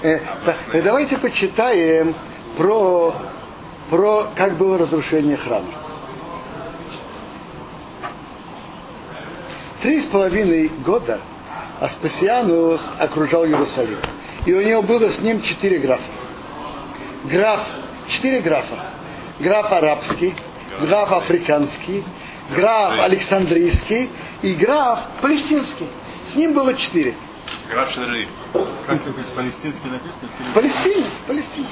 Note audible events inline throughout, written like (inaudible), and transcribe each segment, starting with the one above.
Э, да, давайте почитаем про, про как было разрушение храма. Три с половиной года Аспасианус окружал Иерусалим. И у него было с ним четыре графа. Граф, четыре графа. Граф арабский, граф африканский, граф Александрийский и граф палестинский. С ним было четыре. Граф Шериф. Как то есть палестинский написано? Палестина, Палестина.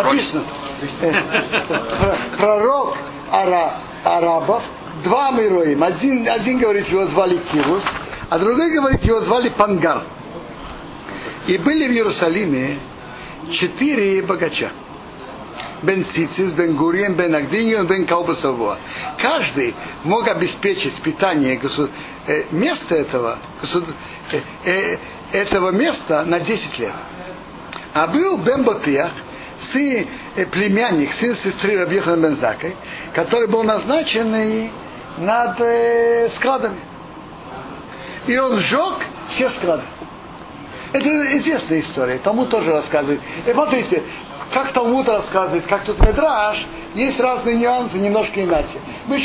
Написано. Пророк ара, арабов, два мироим. Один, один говорит, его звали Кирус, а другой говорит, его звали Пангар. И были в Иерусалиме четыре богача. Бен Цицис, Бен Гуриен, Бен Агдиньон, Бен Калбасово. Каждый мог обеспечить питание государ... э, места этого, государ... э, э, этого места на 10 лет. А был Бен сын, э, племянник, сын сестры Рабьехан Бен Закой, который был назначен над э, складами. И он сжег все склады. Это известная история, тому тоже рассказывает. И смотрите, как Талмуд рассказывает, как тут Медраж, есть разные нюансы, немножко иначе. Мы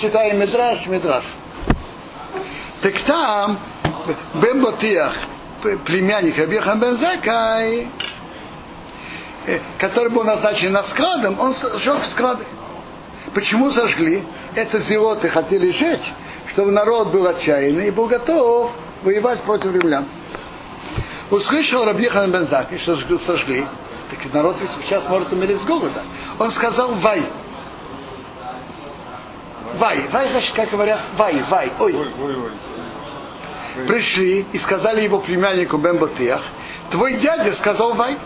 читаем Медраж, Медраж. Так там Бен Батиях, племянник Рабихан Бен Закай, который был назначен над складом, он сжег склады. Почему сожгли? Это зелоты хотели сжечь, чтобы народ был отчаянный и был готов воевать против римлян. Услышал Рабихан Бен Закай, что сожгли, так народ ведь сейчас может умереть с голода. Он сказал «Вай». Вай. Вай, значит, как говорят, вай, вай, ой. Ой, ой, ой. Пришли и сказали его племяннику Бен Батиях, твой дядя сказал вай.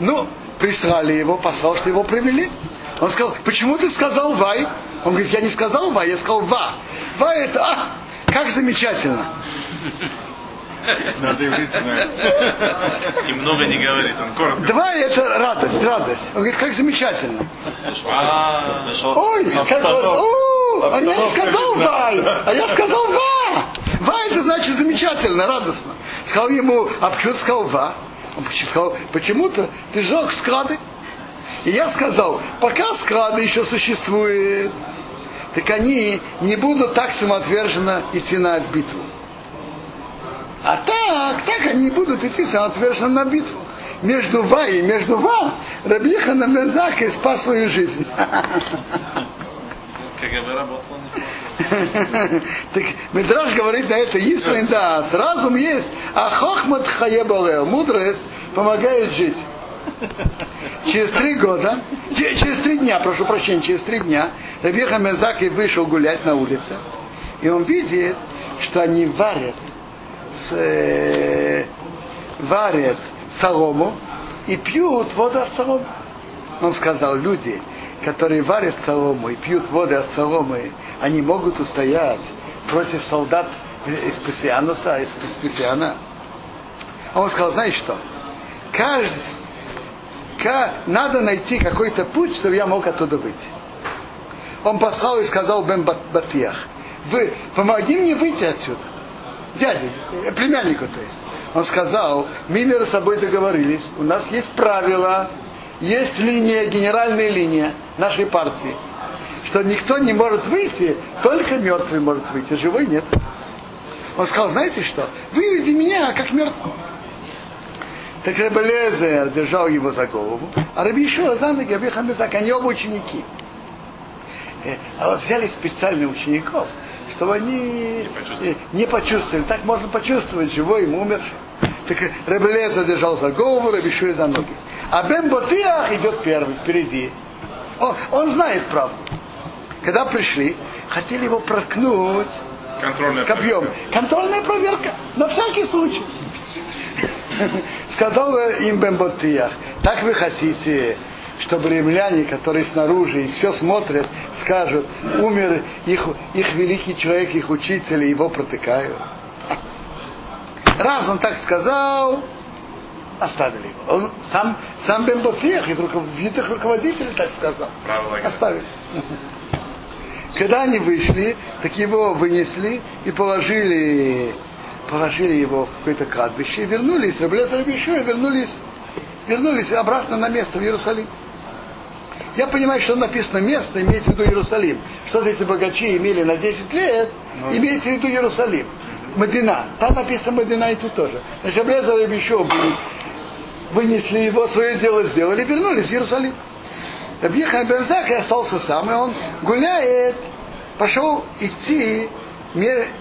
Ну, прислали его, послал, что его привели. Он сказал, почему ты сказал вай? Он говорит, я не сказал вай, я сказал ва. Ва это, а, как замечательно. Надо иврит знать. Немного не говорит, он коротко. Два это радость, радость. Он говорит, как замечательно. А, Ой, как «О, а я сказал вай, а я сказал ва. Ва это значит замечательно, радостно. Сказал ему, а почему ты сказал ва? Он сказал, почему-то ты сжег склады. И я сказал, пока склады еще существуют, так они не будут так самоотверженно идти на битву. Так, так они будут идти самоотверженно на битву. Между Ва и между Ва Рабиха на Мензаке спас свою жизнь. КГБ работал Так Медраж говорит на это, Ислин да, разум есть, а хохмат хаебалео, мудрость помогает жить. Через три года, че- через три дня, прошу прощения, через три дня Рабиха Мезаки вышел гулять на улице, и он видит, что они варят, э, варят солому и пьют воду от соломы. Он сказал, люди, которые варят солому и пьют воду от соломы, они могут устоять против солдат из Пассиануса, из Пассиана. А он сказал, знаешь что, каждый, ка- надо найти какой-то путь, чтобы я мог оттуда выйти. Он послал и сказал Бен Бат- Батиях, вы помоги мне выйти отсюда. Дяде, э, племяннику то есть. Он сказал, мы между собой договорились, у нас есть правила, есть линия, генеральная линия нашей партии, что никто не может выйти, только мертвый может выйти, живой нет. Он сказал, знаете что, выведи меня как мертвый. Так Рабелезер держал его за голову, а Раби Ишуа за ноги, Раби Хамезак, они оба ученики. Э, А вот взяли специальных учеников, чтобы они почувствовали. э, не почувствовали. Так можно почувствовать, живой им умерший. Так Рабелезер держал за голову, Раби Ишуа за ноги. А Бен Ботиах идет первый, впереди. Он, он знает правду. Когда пришли, хотели его проткнуть Контрольная копьем. Контрольная проверка. На всякий случай. (laughs) Сказал им Бемботиях, так вы хотите, чтобы римляне, которые снаружи и все смотрят, скажут, умер их, их великий человек, их учитель, и его протыкают. Раз он так сказал, оставили его. Он сам, сам Бемботиях из руков, видных руководителей так сказал. Правила игры. Оставили. Когда они вышли, так его вынесли и положили положили его в какое-то кладбище и вернулись, Раблезар еще и вернулись, вернулись обратно на место в Иерусалим. Я понимаю, что написано место, имеется в виду Иерусалим. Что эти богачи имели на 10 лет, имеется в виду Иерусалим. Мадина. Там написано Мадина и тут тоже. Значит, Аблезар еще вынесли его, свое дело сделали, вернулись в Иерусалим. Рабьехан Бензак остался сам, и он гуляет, пошел идти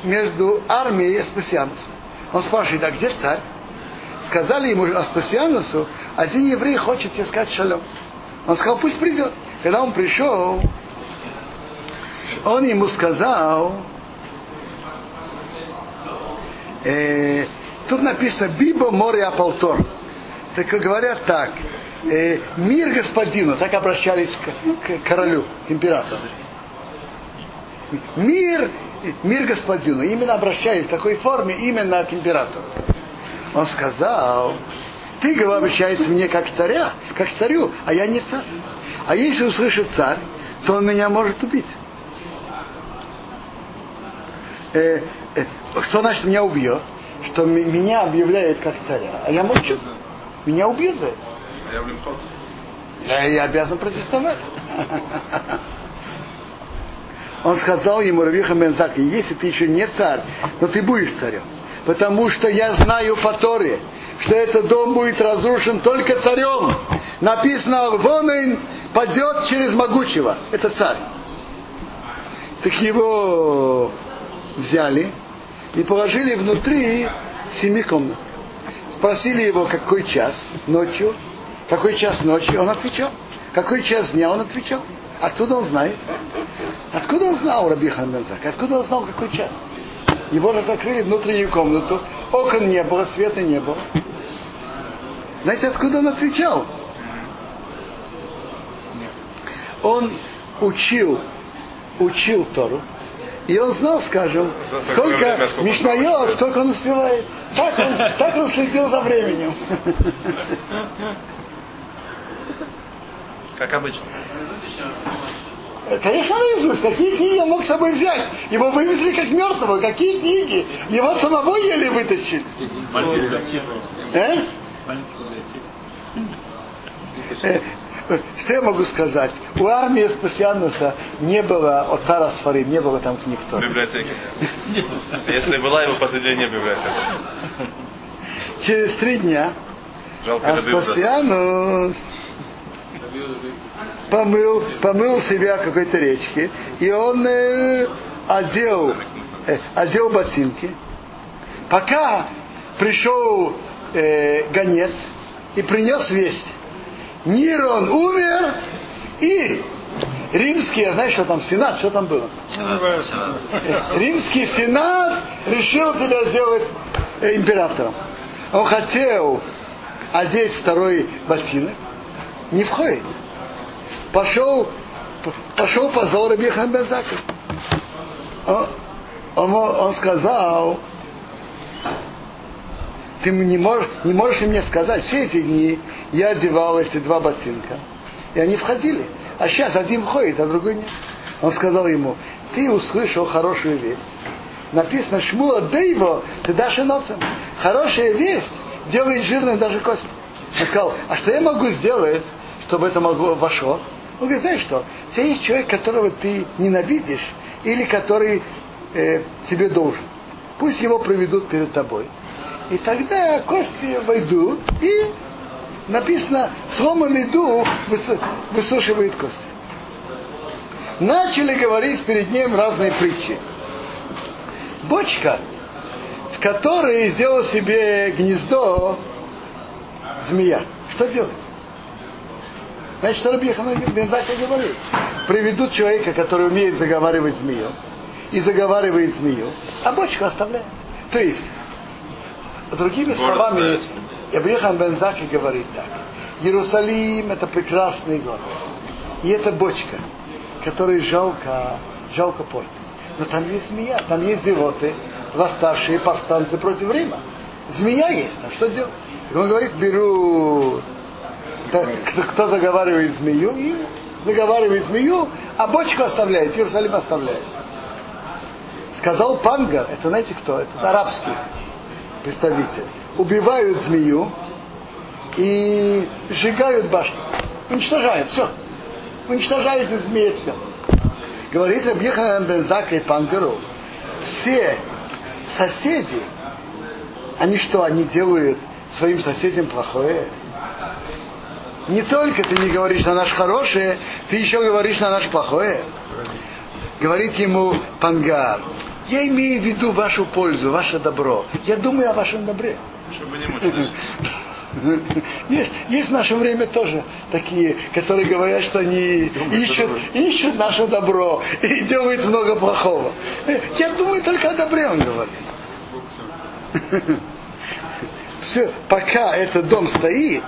между армией и Аспасианусом. Он спрашивает, а где царь? Сказали ему Аспасианусу, один еврей хочет сказать шалом. Он сказал, пусть придет. Когда он пришел, он ему сказал, э, тут написано Биба море Апалтор. Так говорят так, э, мир господину, так обращались к, к королю, к императору. Мир, мир господину, именно обращаясь в такой форме именно к императору. Он сказал, ты обращаешься мне как царя, как царю, а я не царь. А если услышит царь, то он меня может убить. Э, э, что значит меня убьет? Что меня объявляет как царя, а я молчу. Меня убьют за это. А я в. Я, я обязан протестовать. Он сказал ему, Равиха Мензак, если ты еще не царь, но ты будешь царем. Потому что я знаю по Торе, что этот дом будет разрушен только царем. Написано, вон он падет через могучего. Это царь. Так его взяли и положили внутри семи комнат. Спросили его, какой час ночью, какой час ночи, он отвечал. Какой час дня, он отвечал. Откуда он знает? Откуда он знал Раби Ханбензак? Откуда он знал, какой час? Его закрыли внутреннюю комнату, окон не было, света не было. Знаете, откуда он отвечал? Он учил, учил Тору, и он знал, скажем, сколько время, сколько он Мишнайот, сколько он успевает. Так он, так он следил за временем. Как обычно. Конечно, наизусть. Какие книги он мог с собой взять? Его вывезли как мертвого. Какие книги? Его самого еле вытащили. Э? Э, Что я могу сказать? У армии Спасиануса не было от Сфарим, не было там книг В Торы. библиотеке. (laughs) Если была его последняя библиотека. Через три дня Жалко, добился. Аспасианус помыл, помыл себя какой-то речке, и он э, одел, э, одел ботинки. Пока пришел э, гонец и принес весть. Нирон умер, и римский, знаешь, что там, сенат, что там было? Римский сенат решил себя сделать э, императором. Он хотел одеть второй ботинок, не входит. Пошел, пошел позор Рабихан Бензака. Он, он, он сказал, ты не можешь, не можешь мне сказать, все эти дни я одевал эти два ботинка, и они входили. А сейчас один входит, а другой нет. Он сказал ему, ты услышал хорошую весть. Написано, Шмула Дейво, ты дашь иноцам. Хорошая весть делает жирной даже кость. Он сказал, а что я могу сделать, чтобы это могло вошло? Он говорит, знаешь что, у тебя есть человек, которого ты ненавидишь, или который э, тебе должен. Пусть его проведут перед тобой. И тогда кости войдут, и написано, сломанный дух высу- высушивает кости. Начали говорить перед ним разные притчи. Бочка, в которой сделал себе гнездо змея. Что делать? Значит, Рабихан Бензака говорит. Приведут человека, который умеет заговаривать змею, и заговаривает змею, а бочку оставляют. То есть, другими словами, ставят. Рабихан Бензаки говорит так. Иерусалим это прекрасный город. И это бочка, которой жалко, жалко портить. Но там есть змея, там есть зевоты, восставшие повстанцы против Рима. Змея есть, а что делать? Так он говорит, берут кто, кто- кто заговаривает змею, и заговаривает змею, а бочку оставляет, Иерусалим оставляет. Сказал Пангар, это знаете кто? Это арабский. Представитель, убивают змею и сжигают башню. Уничтожают все. Уничтожает змеи все. Говорит Рабьехан Бензака и Пангару, все соседи, они что, они делают своим соседям плохое? Не только ты не говоришь на наш хорошее, ты еще говоришь на наш плохое. Говорит ему Пангар, я имею в виду вашу пользу, ваше добро. Я думаю о вашем добре. Чтобы не мучились. (laughs) Есть, есть в наше время тоже такие, которые говорят, что они (laughs) ищут, ищут наше добро (laughs) и делают много плохого. Э, Я думаю только о добре, он говорит. Все, пока этот дом стоит,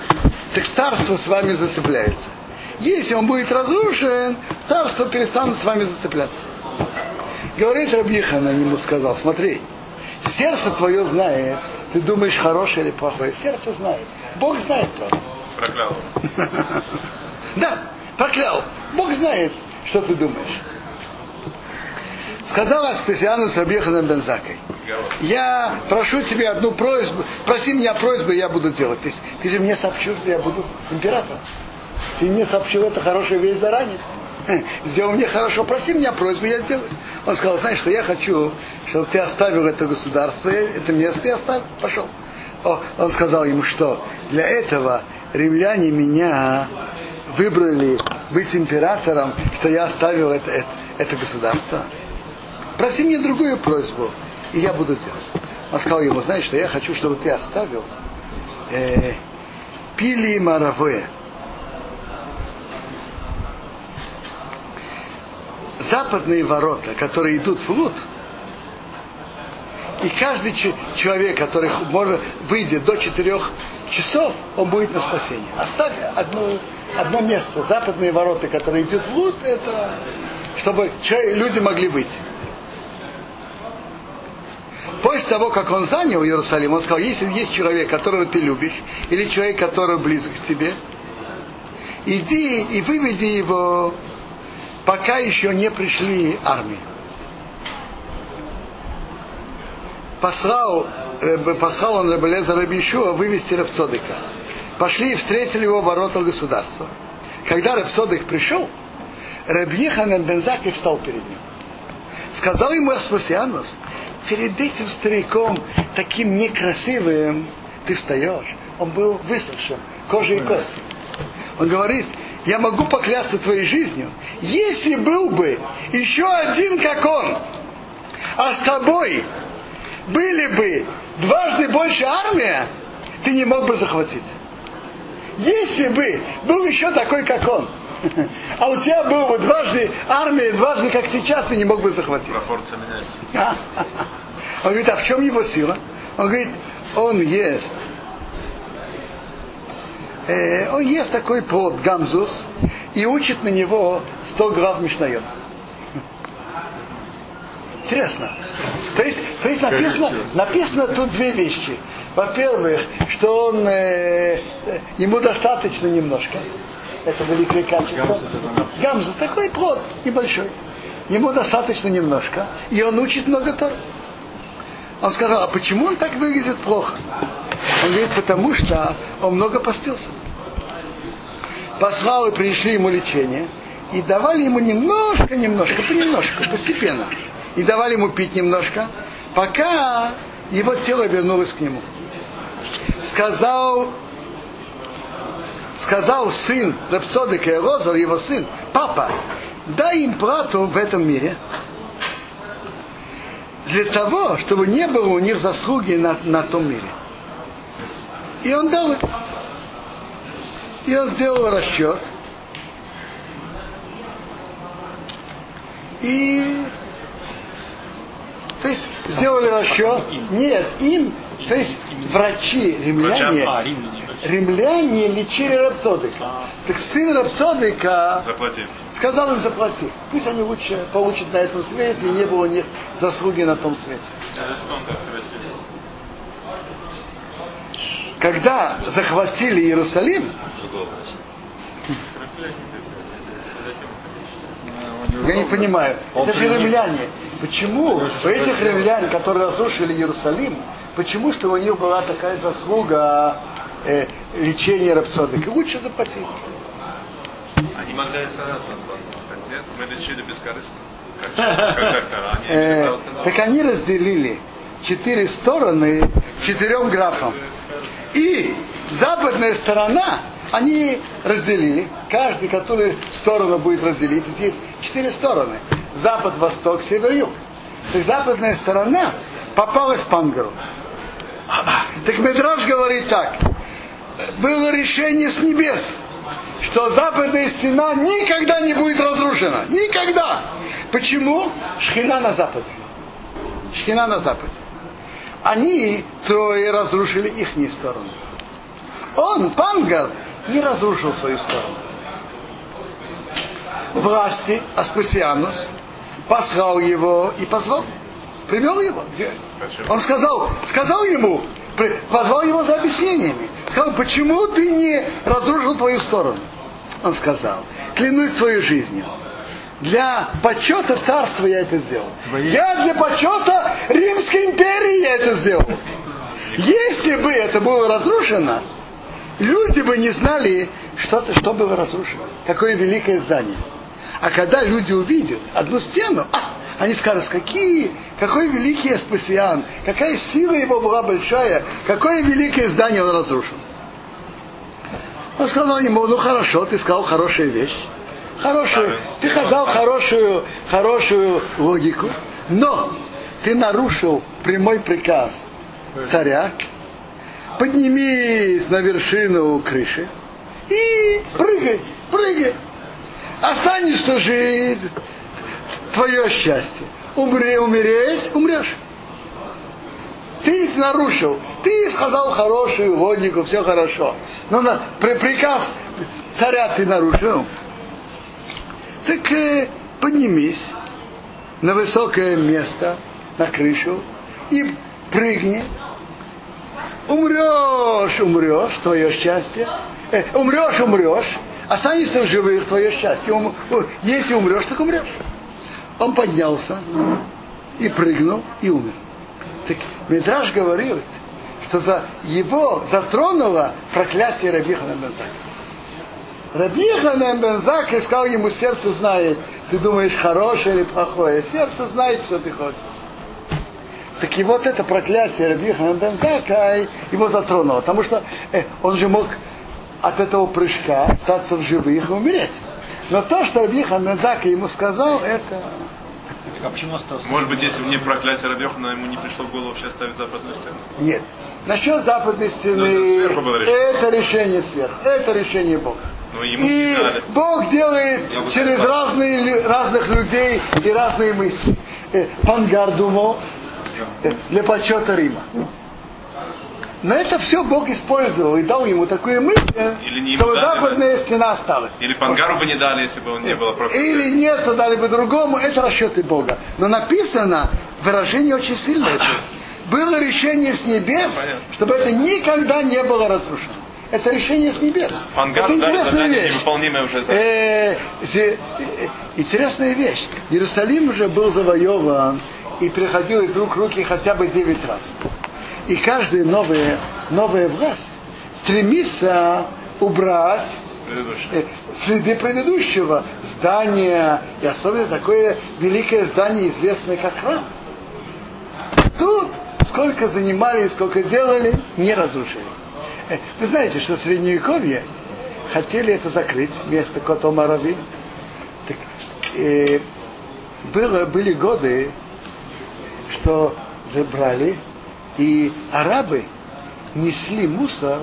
так царство с вами зацепляется. Если он будет разрушен, царство перестанет с вами зацепляться. Говорит Рабьихан, он ему сказал, смотри, сердце твое знает, ты думаешь хорошее или плохое, сердце знает. Бог знает просто. Проклял. (laughs) Да, проклял. Бог знает, что ты думаешь. Сказал Аспасиану с Рабьеханом Бензакой. Я прошу тебя одну просьбу, проси меня просьбу, я буду делать. Ты, ты же мне сообщил, что я буду императором. Ты мне сообщил это хорошая вещь заранее. (laughs) Сделал мне хорошо, проси меня просьбу, я сделаю. Он сказал, знаешь, что я хочу, чтобы ты оставил это государство, это место и оставил, пошел. Он сказал ему, что для этого римляне меня выбрали быть императором, что я оставил это, это, это государство. Проси мне другую просьбу, и я буду делать. Он сказал ему, знаешь, что я хочу, чтобы ты оставил э, пили маравое. Западные ворота, которые идут в Лут, и каждый человек, который может выйдет до четырех часов, он будет на спасение. Оставь одно, одно место. Западные ворота, которые идут в Лут, это чтобы люди могли выйти. После того, как он занял Иерусалим, он сказал, если есть человек, которого ты любишь, или человек, который близок к тебе, иди и выведи его, пока еще не пришли армии. Послал, э, послал он Рабелеза Рабишуа вывести Рабцодыка. Пошли и встретили его ворота государства. Когда Рабцодык пришел, Рабьехан Бензак и встал перед ним. Сказал ему Аспасианус, перед этим стариком, таким некрасивым, ты встаешь. Он был высохшим, кожей и костью. Он говорит, я могу поклясться твоей жизнью, если был бы еще один, как он, а с тобой были бы дважды больше армия, ты не мог бы захватить. Если бы был еще такой, как он, (laughs) а у тебя был бы дважды армия, дважды, как сейчас, ты не мог бы захватить. Пропорция меняется. (laughs) Он говорит, а в чем его сила? Он говорит, он ест. Э, он ест такой плод гамзус и учит на него 100 глав Мишнает. Интересно. То есть, то есть написано, написано тут две вещи. Во-первых, что он, э, ему достаточно немножко. Это великое качество. Гамзус такой плод небольшой. Ему достаточно немножко. И он учит много Тор. Он сказал, а почему он так выглядит плохо? Он говорит, потому что он много постился. Послал и принесли ему лечение. И давали ему немножко, немножко, понемножку, постепенно. И давали ему пить немножко, пока его тело вернулось к нему. Сказал, сказал сын Рапсодыка и Розор, его сын, папа, дай им плату в этом мире, для того, чтобы не было у них заслуги на, на том мире. И он дал им. И он сделал расчет. И то есть сделали расчет. Нет, им, то есть врачи, римляне, Врачам. римляне. римляне лечили Рапсодыка. Так сын Рапсодыка Заплати. сказал им заплати. Пусть они лучше получат на этом свете, и не было у них заслуги на том свете. Когда захватили Иерусалим, я не понимаю, Он это же же не- римляне. Почему у этих римлян, которые разрушили Иерусалим, Почему? Что у них была такая заслуга э, лечения рапсодик. И лучше заплатить. Они могли отказаться от. Нет, мы лечили бескорыстно. (laughs) Как, как так? Они Э, так они разделили четыре стороны четырем графам. И западная сторона, они разделили, каждый, который сторону будет разделить, ведь есть четыре стороны. Запад, восток, север, юг. То есть западная сторона попалась Пангару. Так Медраж говорит так. Было решение с небес, что западная стена никогда не будет разрушена. Никогда. Почему? Шхина на западе. Шхина на западе. Они трое разрушили их сторону. Он, Пангар, не разрушил свою сторону. Власти, Аспасианус, послал его и позвал. Привел его. Он сказал, сказал ему, позвал его за объяснениями. Сказал, почему ты не разрушил твою сторону? Он сказал, клянусь твоей жизнью. Для почета царства я это сделал. Твоей- Я для почета Римской империи я это сделал. Если бы это было разрушено, люди бы не знали, что, что было разрушено. Какое великое здание. А когда люди увидят одну стену, а, они скажут, какие, какой великий Аспасиан, какая сила его была большая, какое великое здание он разрушил. Он сказал ему, ну хорошо, ты сказал хорошую вещь. Хорошую, ты сказал хорошую, хорошую логику, но ты нарушил прямой приказ царя, поднимись на вершину крыши и прыгай, прыгай. Останешься жить, твое счастье. Умри, умереть, умрешь. Ты нарушил, ты сказал хорошую логику, все хорошо. Но на, при, приказ царя ты нарушил. Так э, поднимись на высокое место, на крышу, и прыгни. Умрешь, умрешь, твое счастье. Э, умрешь, умрешь. Останешься в живых, твое счастье. Ум- если умрешь, так умрешь. Он поднялся и прыгнул, и умер. Так Медраж говорил, что за его затронуло проклятие Рабихана Бензака. Рабихана Бензака сказал ему, сердце знает, ты думаешь хорошее или плохое. Сердце знает, что ты хочешь. Так и вот это проклятие Рабихана Бензака его затронуло. Потому что э, он же мог от этого прыжка остаться в живых и умереть. Но то, что Рабихан Бензака ему сказал, это... А почему остался? Может быть, если бы не проклятие Рабехана, ему не пришло в голову вообще ставить западную стену. Нет. Насчет западной стены, Ну, это сверху было решение. это решение сверху, это решение Бога. Но ему И. Бог делает через разные, разных людей и разные мысли. Э, Пангар думал э, для почета Рима. Но это все Бог использовал и дал ему такую мысль, Или не чтобы дали, западная стена осталась. Или Пангару бы не дали, если бы он не был проклят. Или нет, то дали бы другому, это расчеты Бога. Но написано, выражение очень сильное. (coughs) Было решение с небес, чтобы это никогда не было разрушено. Это решение с небес. Пангару это интересная вещь. уже за... Э, э, интересная вещь. Иерусалим уже был завоеван и переходил из рук в руки хотя бы 9 раз. И каждая новая, новая власть стремится убрать э, следы предыдущего здания, и особенно такое великое здание, известное как храм. Тут сколько занимались, сколько делали, не разрушили. (laughs) Вы знаете, что в Средневековье хотели это закрыть, место Котомарави. Так, э, было, были годы, что забрали, и арабы несли мусор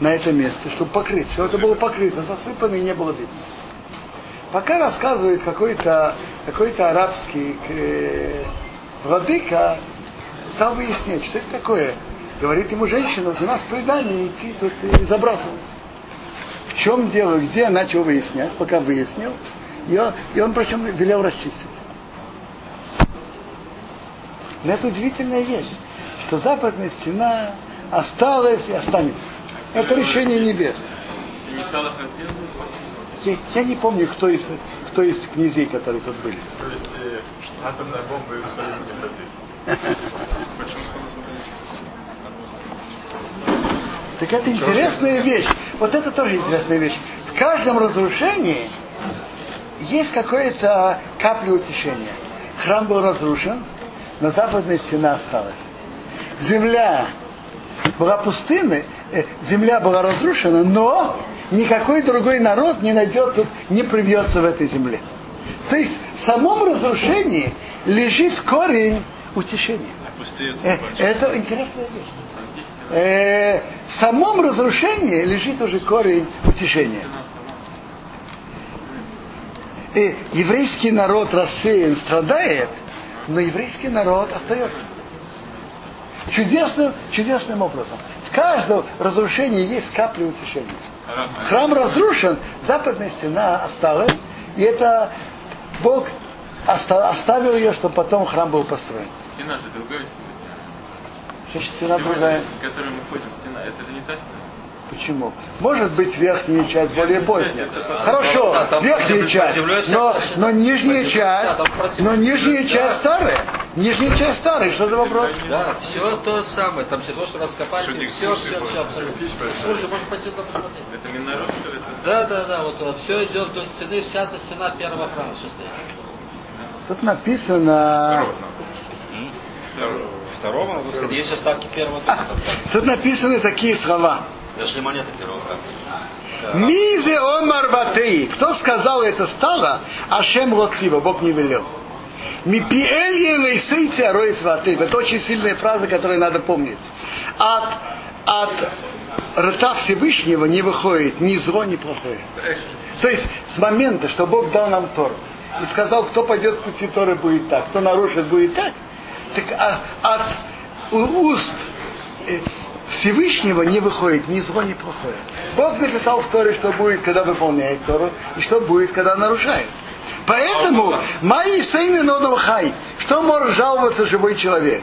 на это место, чтобы покрыть, чтобы это было покрыто, засыпано и не было видно. Пока рассказывает какой-то какой арабский э, владыка, стал выяснять, что это такое. Говорит ему женщина, у нас предание идти тут и забрасываться. В чем дело, где начал выяснять, пока выяснил, и он, и он причем велел расчистить. Но это удивительная вещь, что западная стена осталась и останется. Это решение небес. Я, я не помню, кто из, кто из князей, которые тут были. То есть э, атомная бомба Иерусалим не. (laughs) Почему Так это интересная вещь. Вот это тоже интересная вещь. В каждом разрушении есть какое-то капля утешения. Храм был разрушен, но западная стена осталась. Земля была пустынной, э, земля была разрушена, но никакой другой народ не найдет тут, не привьется в этой земле. То есть в самом разрушении лежит корень утешения. Э, это интересная вещь. Э, в самом разрушении лежит уже корень утешения. И еврейский народ рассеян, страдает, но еврейский народ остается. Чудесным, чудесным образом. В каждом разрушении есть капля утешения. Храм разрушен, западная стена осталась, и это Бог оставил ее, чтобы потом храм был построен. Стена же другая. Значит, стена другая. В которой мы ходим, стена, это же не та стена. Почему? Может быть верхняя часть более поздняя. Хорошо, верхняя часть, но, но нижняя часть, но нижняя часть старая. Нижняя часть старая, что за вопрос? Да, все то самое. Там все то, что раскопали, все, все, все, абсолютно. Экскурсия, можно пойти туда посмотреть. Это Минород, что ли? Да, да, да, вот все идет вдоль стены, вся эта стена первого храма все стоит. Тут написано, Второго. Второго, надо сказать, есть оставки первого а, тут написаны такие слова. Дошли монеты первого. Мизе омар батей. Кто сказал это стало? Ашем лоцива, Бог не велел. Ватей. Это очень сильная фраза, которую надо помнить. От, от рта Всевышнего не выходит ни зло, ни плохое. То есть с момента, что Бог дал нам Тору и сказал, кто пойдет в пути Торы будет так, кто нарушит будет так, так а- от уст э, Всевышнего не выходит ни зло, ни плохое. Бог написал в Торе, что будет, когда выполняет Тору, и что будет, когда нарушает. Поэтому мои сыны нодом хай. Что может жаловаться живой человек?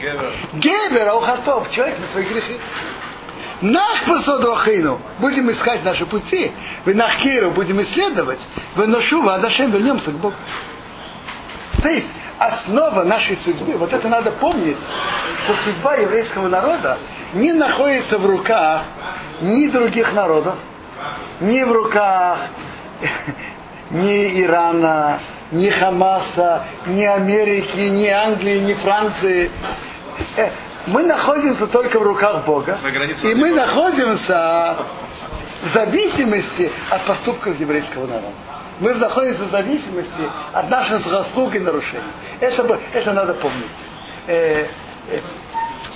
Гебер, аухатов, человек на свои грехи. Нах посодрохину. Будем искать наши пути. Вы нахкиру будем исследовать. Вы ношу адашем вернемся к Богу. То есть основа нашей судьбы, вот это надо помнить, что судьба еврейского народа не находится в руках ни других народов, ни в руках (laughs) ни Ирана, ни Хамаса, ни Америки, ни Англии, ни Франции. Э, Мы находимся только в руках Бога. И мы находимся в зависимости от поступков еврейского народа. Мы находимся в зависимости от наших заслуг и нарушений. Это, это надо помнить. Э, э,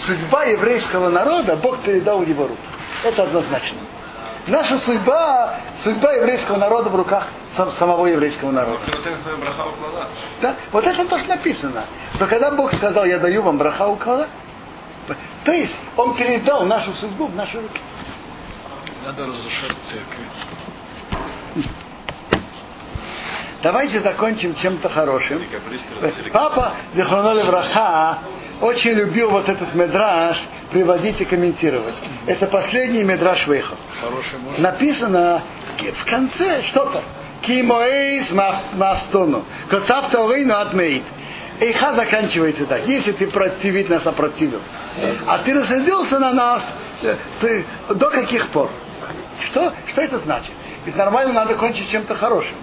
судьба еврейского народа Бог передал в его руки. Это однозначно. Наша судьба, судьба еврейского народа в руках сам- самого еврейского народа. Да? Вот это то, что написано. Что когда Бог сказал, я даю вам браха укала, то есть Он передал нашу судьбу в наши руки. Надо разрушать церкви. Давайте закончим чем-то хорошим. Папа Зихроноли Враха очень любил вот этот медраж приводить и комментировать. Это последний медраж выехал. Написано в конце что-то. Кимоэйс мастону. Коцавта орейну атмеит. Эйха заканчивается так. Если ты противить нас опротивил, а ты рассердился на нас, э, ты, до каких пор? Что, что это значит? Ведь нормально надо кончить чем-то хорошим.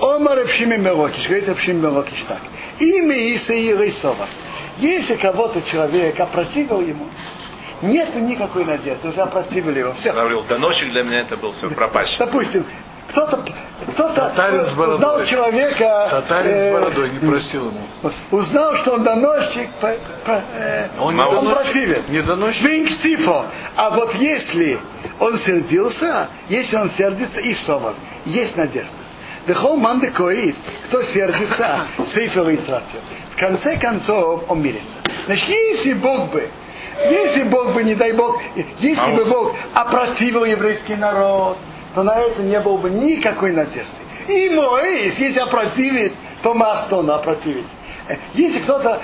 Омар Эпшими Мелокиш, говорит Эпшим Мелокиш так. Имя Иса и Рейсова. Если кого-то человек опротивил ему, нет никакой надежды, уже опротивили его. Все. Говорил, доносчик для меня это был все пропащий. Допустим, кто-то кто Татарин с бородой. узнал человека, Татарин э, с бородой не простил ему. узнал, что он доносчик, по- по- э, Он не он доносчик. противен. Не доносчик. Винктипо. А вот если он сердился, если он сердится, и совар, есть надежда. Дехол мандекоист, кто сердится, сейфер и В конце концов он мирится. Значит, если Бог бы, если Бог бы, не дай Бог, если бы Бог опротивил еврейский народ, то на это не было бы никакой надежды. И Моис, если опротивит, то Мастону опротивить. Э, Если кто-то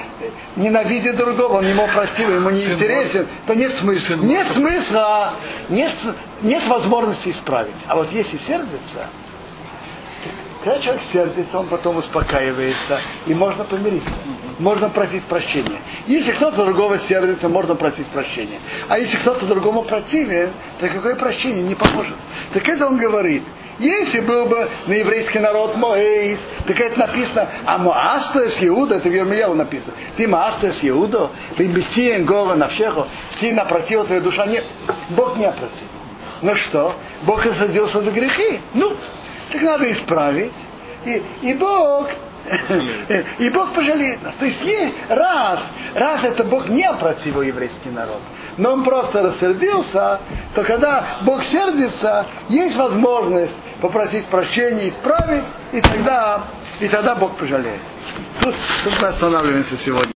ненавидит другого, он ему противен, ему не Сын интересен, то нет смысла. Сын Нет смысла, нет, нет возможности исправить. А вот если сердится, когда человек сердится, он потом успокаивается, и можно помириться. можно просить прощения. Если кто-то другого сердится, можно просить прощения. А если кто-то другому противен, то какое прощение не поможет. Так это он говорит. Если был бы на еврейский народ Моэйс, так это написано, а Моастес Иуда, это в Ермияву написано, ты Моастес Иуда, ты Бетиен Гора Навшеху, ты напротив твоя душа, нет, Бог не опротив. Ну что, Бог осадился за грехи, ну, так надо исправить, и, и Бог и Бог пожалеет нас. То есть есть раз, раз это Бог не опротивил еврейский народ, но он просто рассердился, то когда Бог сердится, есть возможность попросить прощения, исправить, и тогда, и тогда Бог пожалеет. Тут, тут мы останавливаемся сегодня.